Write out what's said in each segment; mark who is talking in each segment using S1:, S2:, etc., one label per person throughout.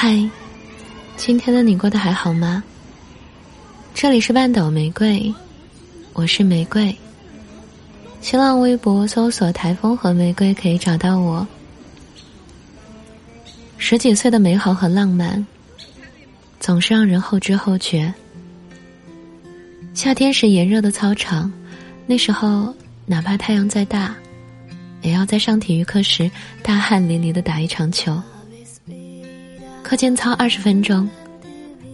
S1: 嗨，今天的你过得还好吗？这里是半斗玫瑰，我是玫瑰。新浪微博搜索“台风和玫瑰”可以找到我。十几岁的美好和浪漫，总是让人后知后觉。夏天时炎热的操场，那时候哪怕太阳再大，也要在上体育课时大汗淋漓的打一场球。课间操二十分钟，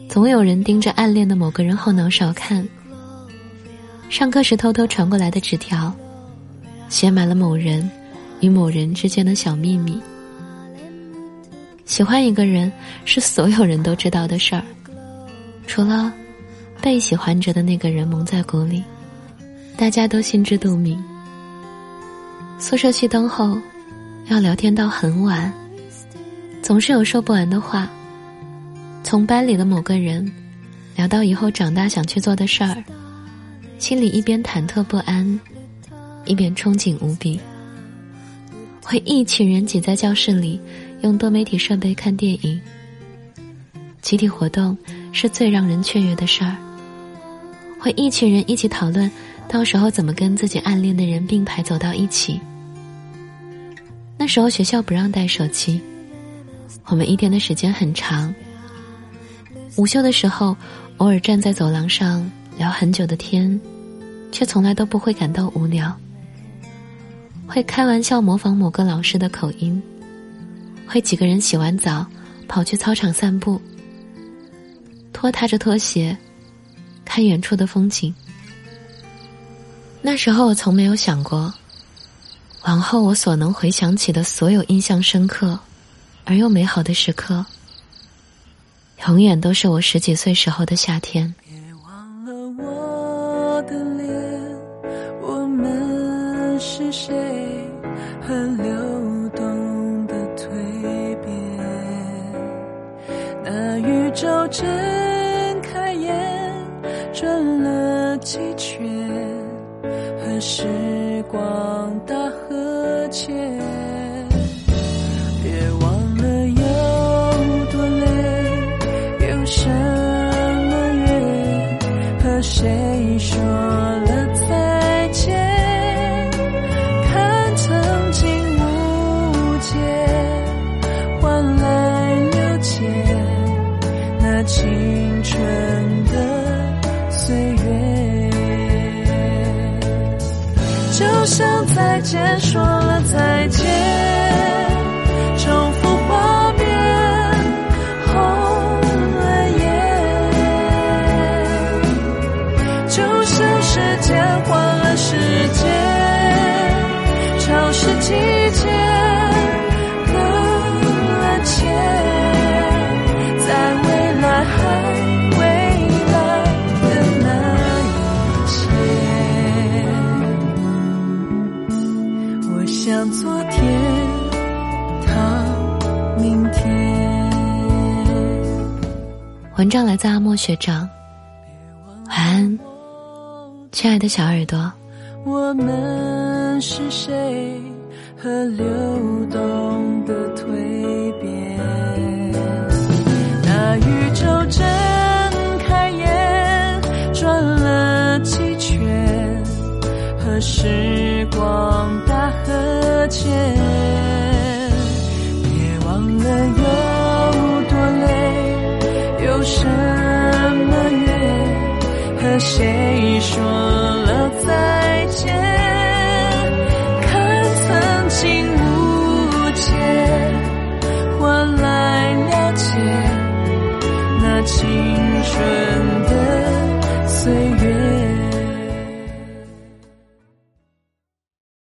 S1: 总有人盯着暗恋的某个人后脑勺看。上课时偷偷传过来的纸条，写满了某人与某人之间的小秘密。喜欢一个人是所有人都知道的事儿，除了被喜欢着的那个人蒙在鼓里，大家都心知肚明。宿舍熄灯后，要聊天到很晚，总是有说不完的话。从班里的某个人聊到以后长大想去做的事儿，心里一边忐忑不安，一边憧憬无比。会一群人挤在教室里。用多媒体设备看电影，集体活动是最让人雀跃的事儿。会一群人一起讨论，到时候怎么跟自己暗恋的人并排走到一起。那时候学校不让带手机，我们一天的时间很长。午休的时候，偶尔站在走廊上聊很久的天，却从来都不会感到无聊。会开玩笑模仿某个老师的口音。会几个人洗完澡，跑去操场散步，拖沓着拖鞋，看远处的风景。那时候我从没有想过，往后我所能回想起的所有印象深刻而又美好的时刻，永远都是我十几岁时候的夏天。
S2: 别忘了我的脸，我们是谁？和流动的蜕变？那。宇宙睁开眼，转了几圈，和时光大和解。谁说了再见看曾经无解换来了解那青春的岁月就像再见说了再见。
S1: 文章来自阿莫学长，晚安，亲爱的小耳朵。
S2: 我们是谁？和流动的蜕变。那宇宙睁开眼，转了几圈，何时和解。别忘了有多累。有什么缘，和谁说了再见？看曾经误解，换来了解，那青春的岁月。